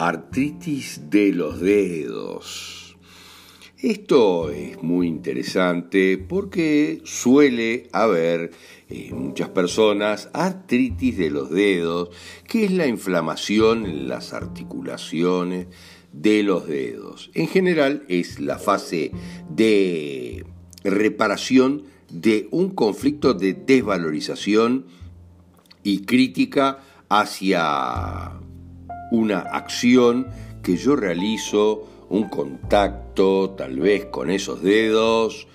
Artritis de los dedos. Esto es muy interesante porque suele haber en muchas personas artritis de los dedos, que es la inflamación en las articulaciones de los dedos. En general es la fase de reparación de un conflicto de desvalorización y crítica hacia una acción que yo realizo, un contacto tal vez con esos dedos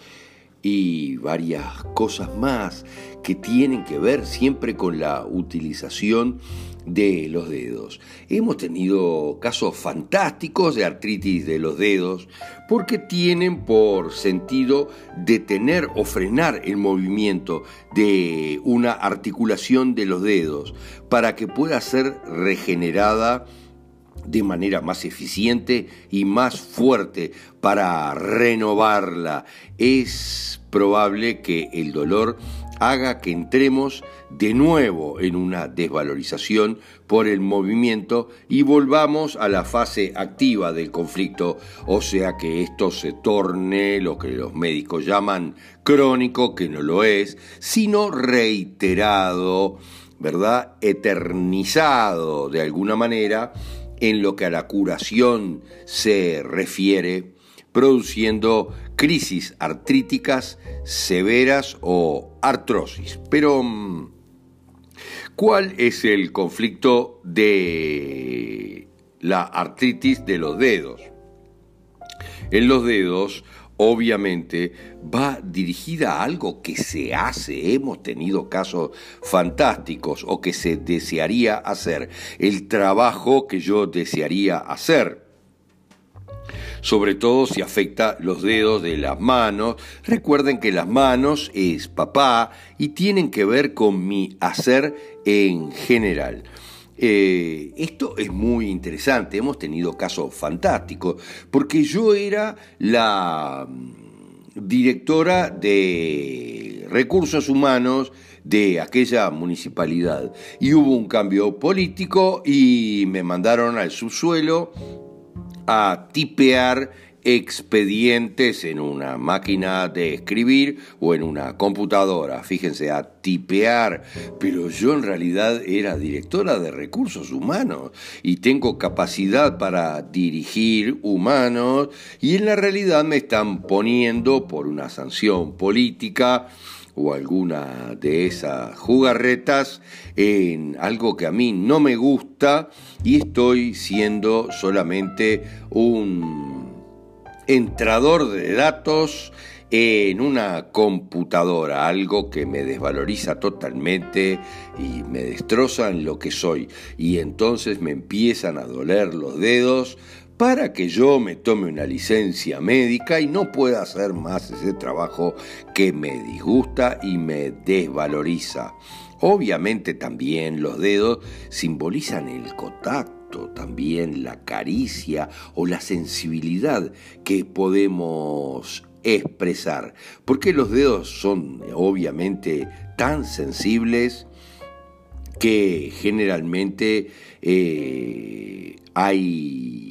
y varias cosas más que tienen que ver siempre con la utilización de los dedos. Hemos tenido casos fantásticos de artritis de los dedos porque tienen por sentido detener o frenar el movimiento de una articulación de los dedos para que pueda ser regenerada de manera más eficiente y más fuerte para renovarla. Es probable que el dolor haga que entremos de nuevo en una desvalorización por el movimiento y volvamos a la fase activa del conflicto, o sea que esto se torne lo que los médicos llaman crónico, que no lo es, sino reiterado, ¿verdad? Eternizado de alguna manera en lo que a la curación se refiere, produciendo crisis artríticas severas o artrosis. Pero, mm, ¿cuál es el conflicto de la artritis de los dedos? En los dedos obviamente va dirigida a algo que se hace. Hemos tenido casos fantásticos o que se desearía hacer. El trabajo que yo desearía hacer. Sobre todo si afecta los dedos de las manos. Recuerden que las manos es papá y tienen que ver con mi hacer en general. Eh, esto es muy interesante, hemos tenido casos fantásticos, porque yo era la mm, directora de recursos humanos de aquella municipalidad y hubo un cambio político y me mandaron al subsuelo a tipear expedientes en una máquina de escribir o en una computadora, fíjense, a tipear, pero yo en realidad era directora de recursos humanos y tengo capacidad para dirigir humanos y en la realidad me están poniendo por una sanción política o alguna de esas jugarretas en algo que a mí no me gusta y estoy siendo solamente un entrador de datos en una computadora, algo que me desvaloriza totalmente y me destroza en lo que soy. Y entonces me empiezan a doler los dedos para que yo me tome una licencia médica y no pueda hacer más ese trabajo que me disgusta y me desvaloriza. Obviamente también los dedos simbolizan el contacto, también la caricia o la sensibilidad que podemos expresar, porque los dedos son obviamente tan sensibles que generalmente eh, hay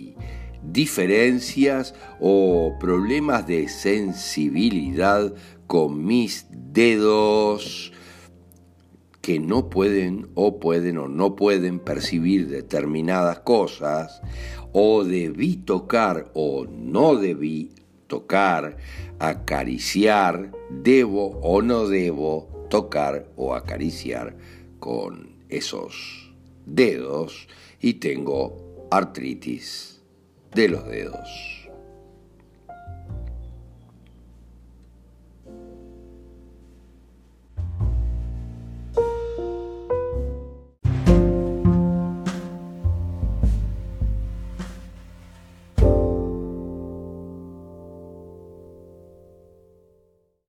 diferencias o problemas de sensibilidad con mis dedos que no pueden o pueden o no pueden percibir determinadas cosas o debí tocar o no debí tocar, acariciar, debo o no debo tocar o acariciar con esos dedos y tengo artritis de los dedos.